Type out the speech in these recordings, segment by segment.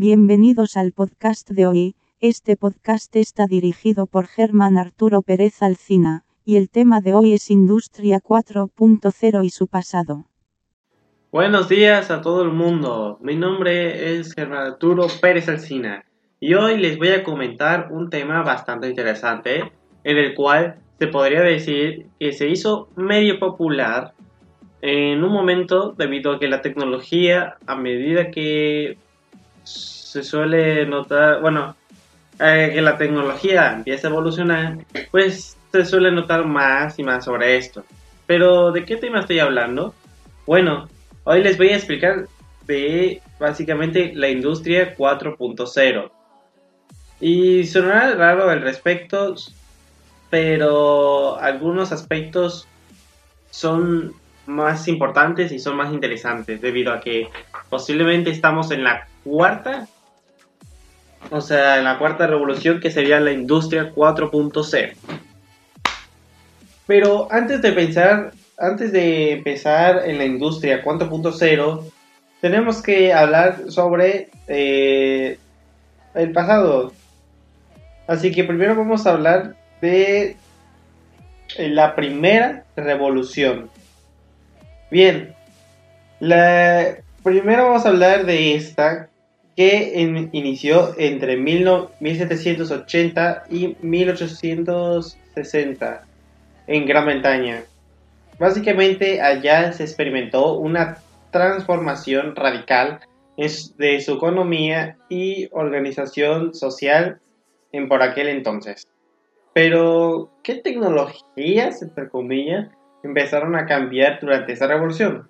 Bienvenidos al podcast de hoy. Este podcast está dirigido por Germán Arturo Pérez Alcina, y el tema de hoy es Industria 4.0 y su pasado. Buenos días a todo el mundo. Mi nombre es Germán Arturo Pérez Alcina y hoy les voy a comentar un tema bastante interesante en el cual se podría decir que se hizo medio popular en un momento debido a que la tecnología a medida que se suele notar, bueno, eh, que la tecnología empieza a evolucionar, pues se suele notar más y más sobre esto. Pero, ¿de qué tema estoy hablando? Bueno, hoy les voy a explicar de básicamente la industria 4.0. Y sonará raro al respecto, pero algunos aspectos son más importantes y son más interesantes debido a que posiblemente estamos en la cuarta o sea, en la cuarta revolución que sería la industria 4.0. Pero antes de pensar, antes de empezar en la industria 4.0, tenemos que hablar sobre eh, el pasado. Así que primero vamos a hablar de eh, la primera revolución. Bien, la, primero vamos a hablar de esta que inició entre 1780 y 1860 en Gran Bretaña. Básicamente allá se experimentó una transformación radical de su economía y organización social en por aquel entonces. Pero, ¿qué tecnologías, entre comillas, empezaron a cambiar durante esa revolución?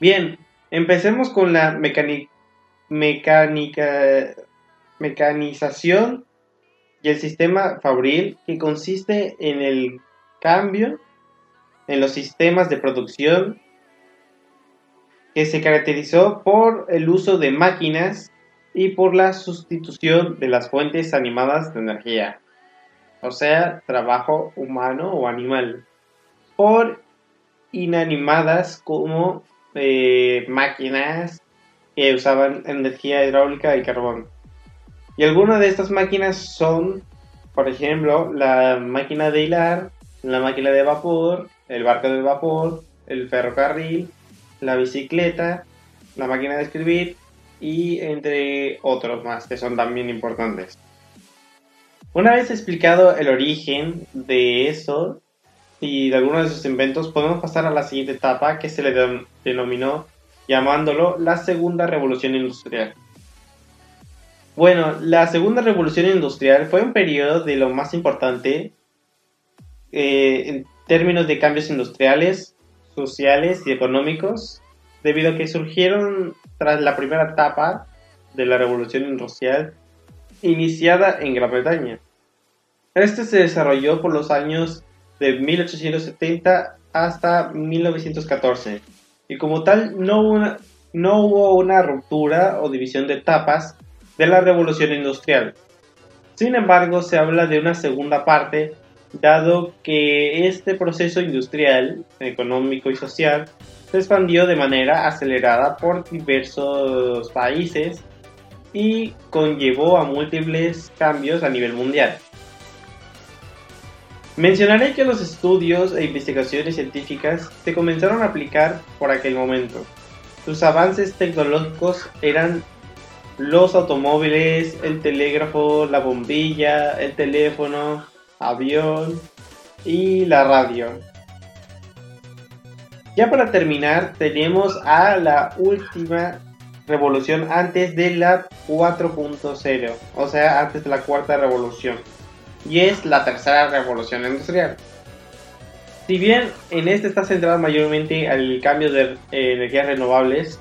Bien, empecemos con la mecánica mecánica, mecanización y el sistema fabril que consiste en el cambio en los sistemas de producción que se caracterizó por el uso de máquinas y por la sustitución de las fuentes animadas de energía, o sea, trabajo humano o animal, por inanimadas como eh, máquinas, que usaban energía hidráulica y carbón. Y algunas de estas máquinas son, por ejemplo, la máquina de hilar, la máquina de vapor, el barco de vapor, el ferrocarril, la bicicleta, la máquina de escribir y entre otros más que son también importantes. Una vez explicado el origen de eso y de algunos de sus inventos, podemos pasar a la siguiente etapa que se le denominó llamándolo la Segunda Revolución Industrial. Bueno, la Segunda Revolución Industrial fue un periodo de lo más importante eh, en términos de cambios industriales, sociales y económicos, debido a que surgieron tras la primera etapa de la Revolución Industrial iniciada en Gran Bretaña. Este se desarrolló por los años de 1870 hasta 1914 y como tal no hubo, una, no hubo una ruptura o división de etapas de la revolución industrial. Sin embargo, se habla de una segunda parte, dado que este proceso industrial, económico y social se expandió de manera acelerada por diversos países y conllevó a múltiples cambios a nivel mundial. Mencionaré que los estudios e investigaciones científicas se comenzaron a aplicar por aquel momento. Sus avances tecnológicos eran los automóviles, el telégrafo, la bombilla, el teléfono, avión y la radio. Ya para terminar, tenemos a la última revolución antes de la 4.0, o sea, antes de la cuarta revolución y es la tercera revolución industrial. Si bien en este está centrado mayormente al cambio de eh, energías renovables,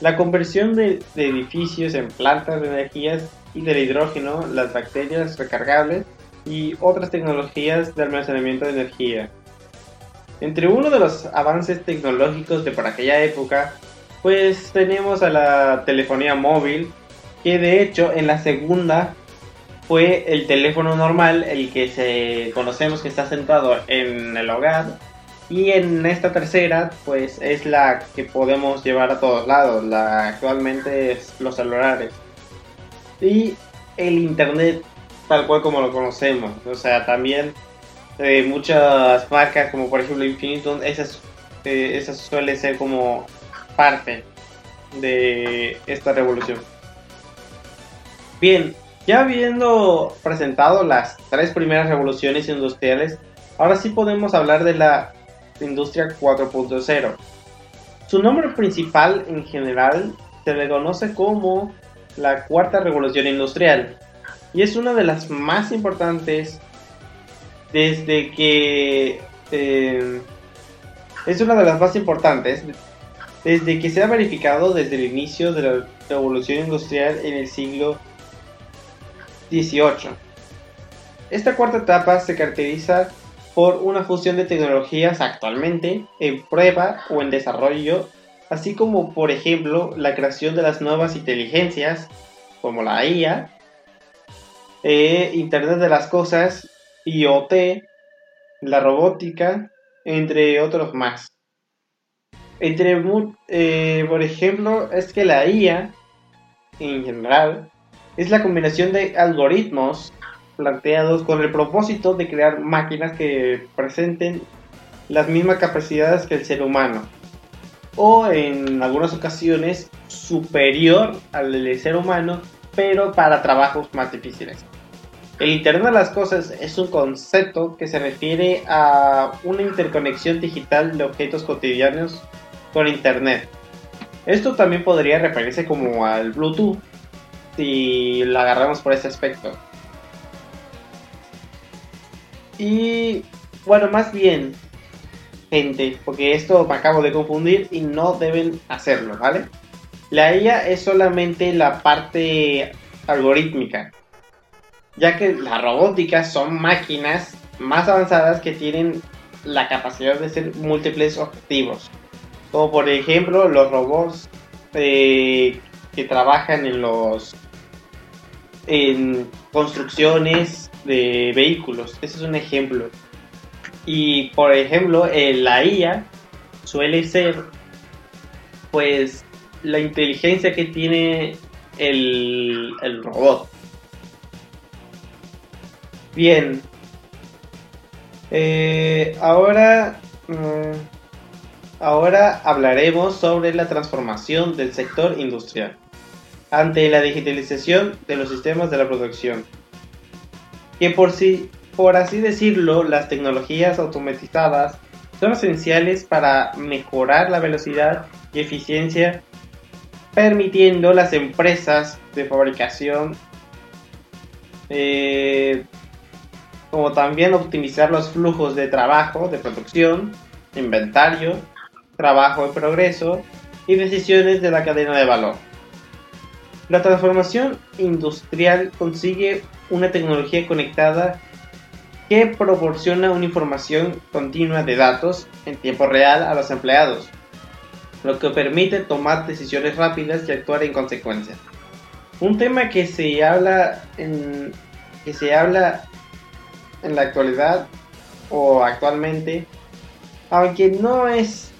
la conversión de, edificios en plantas de energías y del hidrógeno, las bacterias recargables y otras tecnologías de almacenamiento de energía. Entre uno de los avances tecnológicos de por aquella época, pues tenemos a la telefonía móvil, que de hecho en la segunda fue el teléfono normal, el que se conocemos que está centrado en el hogar, Y en esta tercera, pues es la que podemos llevar a todos lados. La actualmente es los celulares. Y el internet tal cual como lo conocemos. O sea, también eh, muchas marcas como por ejemplo Infinitum, esas, eh, esas suele ser como parte de esta revolución. Bien, ya habiendo presentado las tres primeras revoluciones industriales, ahora sí podemos hablar de la industria 4.0. Su nombre principal en general se le conoce como la cuarta revolución industrial y es una de las más importantes desde que eh, es una de las más importantes desde que se ha verificado desde el inicio de la revolución industrial en el siglo XVIII. Esta cuarta etapa se caracteriza por una fusión de tecnologías actualmente en prueba o en desarrollo, así como por ejemplo la creación de las nuevas inteligencias, como la IA, eh, Internet de las Cosas, IoT, la robótica, entre otros más. Entre, eh, por ejemplo, es que la IA, en general, es la combinación de algoritmos planteados con el propósito de crear máquinas que presenten las mismas capacidades que el ser humano o en algunas ocasiones superior al ser humano pero para trabajos más difíciles. El Internet de las Cosas es un concepto que se refiere a una interconexión digital de objetos cotidianos con Internet. Esto también podría referirse como al Bluetooth si lo agarramos por ese aspecto. Y bueno, más bien, gente, porque esto me acabo de confundir y no deben hacerlo, ¿vale? La IA es solamente la parte algorítmica, ya que la robótica son máquinas más avanzadas que tienen la capacidad de ser múltiples objetivos. Como por ejemplo los robots eh, que trabajan en los en construcciones de vehículos. Ese es un ejemplo. Y por ejemplo, la IA suele ser pues la inteligencia que tiene el, el robot. Bien. Eh, ahora, mm, ahora hablaremos sobre la transformación del sector industrial ante la digitalización de los sistemas de la producción. Que por, sí, por así decirlo, las tecnologías automatizadas son esenciales para mejorar la velocidad y eficiencia, permitiendo las empresas de fabricación eh, como también optimizar los flujos de trabajo, de producción, inventario, trabajo en progreso y decisiones de la cadena de valor. La transformación industrial consigue una tecnología conectada que proporciona una información continua de datos en tiempo real a los empleados, lo que permite tomar decisiones rápidas y actuar en consecuencia. Un tema que se habla en, que se habla en la actualidad o actualmente, aunque no es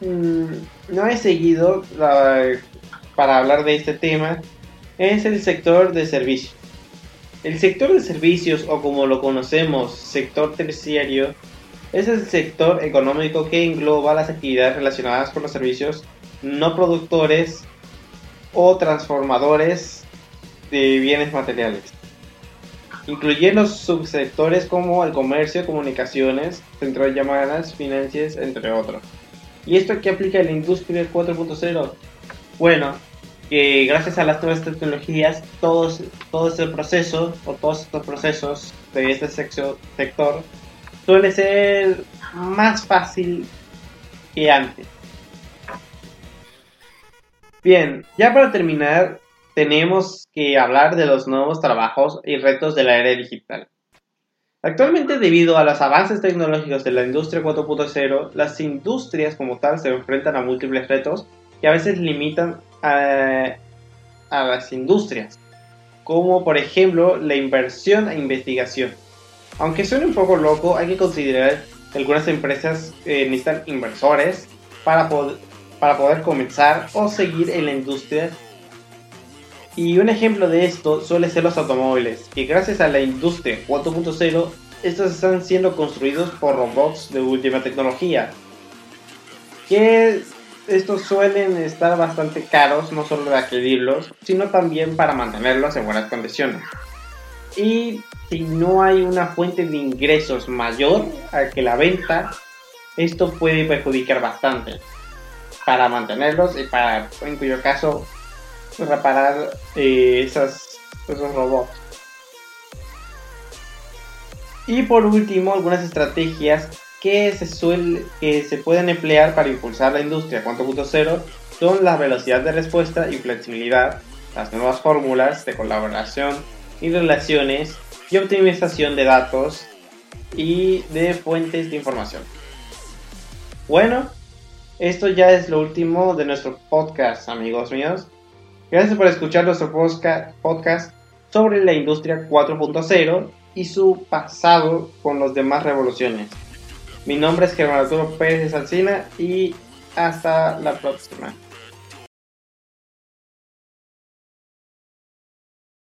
mm, no seguido la, para hablar de este tema es el sector de servicios. El sector de servicios, o como lo conocemos, sector terciario, es el sector económico que engloba las actividades relacionadas con los servicios no productores o transformadores de bienes materiales. Incluye los subsectores como el comercio, comunicaciones, centro de llamadas, finanzas, entre otros. ¿Y esto qué aplica la industria 4.0? Bueno, que gracias a las nuevas tecnologías, todos, todo este proceso o todos estos procesos de este sector suele ser más fácil que antes. Bien, ya para terminar, tenemos que hablar de los nuevos trabajos y retos de la era digital. Actualmente, debido a los avances tecnológicos de la industria 4.0, las industrias como tal se enfrentan a múltiples retos que a veces limitan a, las industrias, como por ejemplo la inversión e investigación. Aunque suene un poco loco, hay que considerar Algunas empresas eh, necesitan inversores para poder, para poder comenzar o seguir en la industria. Y un ejemplo de esto suele ser los automóviles, que gracias a la industria 4.0, estos están siendo construidos por robots de última tecnología. Que estos suelen estar bastante caros, no solo de adquirirlos, sino también para mantenerlos en buenas condiciones. Y si no hay una fuente de ingresos mayor a que la venta, esto puede perjudicar bastante para mantenerlos y para, en cuyo caso, reparar eh, esos robots. Y por último, algunas estrategias que se, suele, que se pueden emplear para impulsar la industria 4.0 son la velocidad de respuesta y flexibilidad, las nuevas fórmulas de colaboración y relaciones y optimización de datos y de fuentes de información. Bueno, esto ya es lo último de nuestro podcast, amigos míos. Gracias por escuchar nuestro podcast sobre la industria 4.0 y su pasado con las demás revoluciones. Mi nombre es Germán Arturo Pérez de Salcina y hasta la próxima.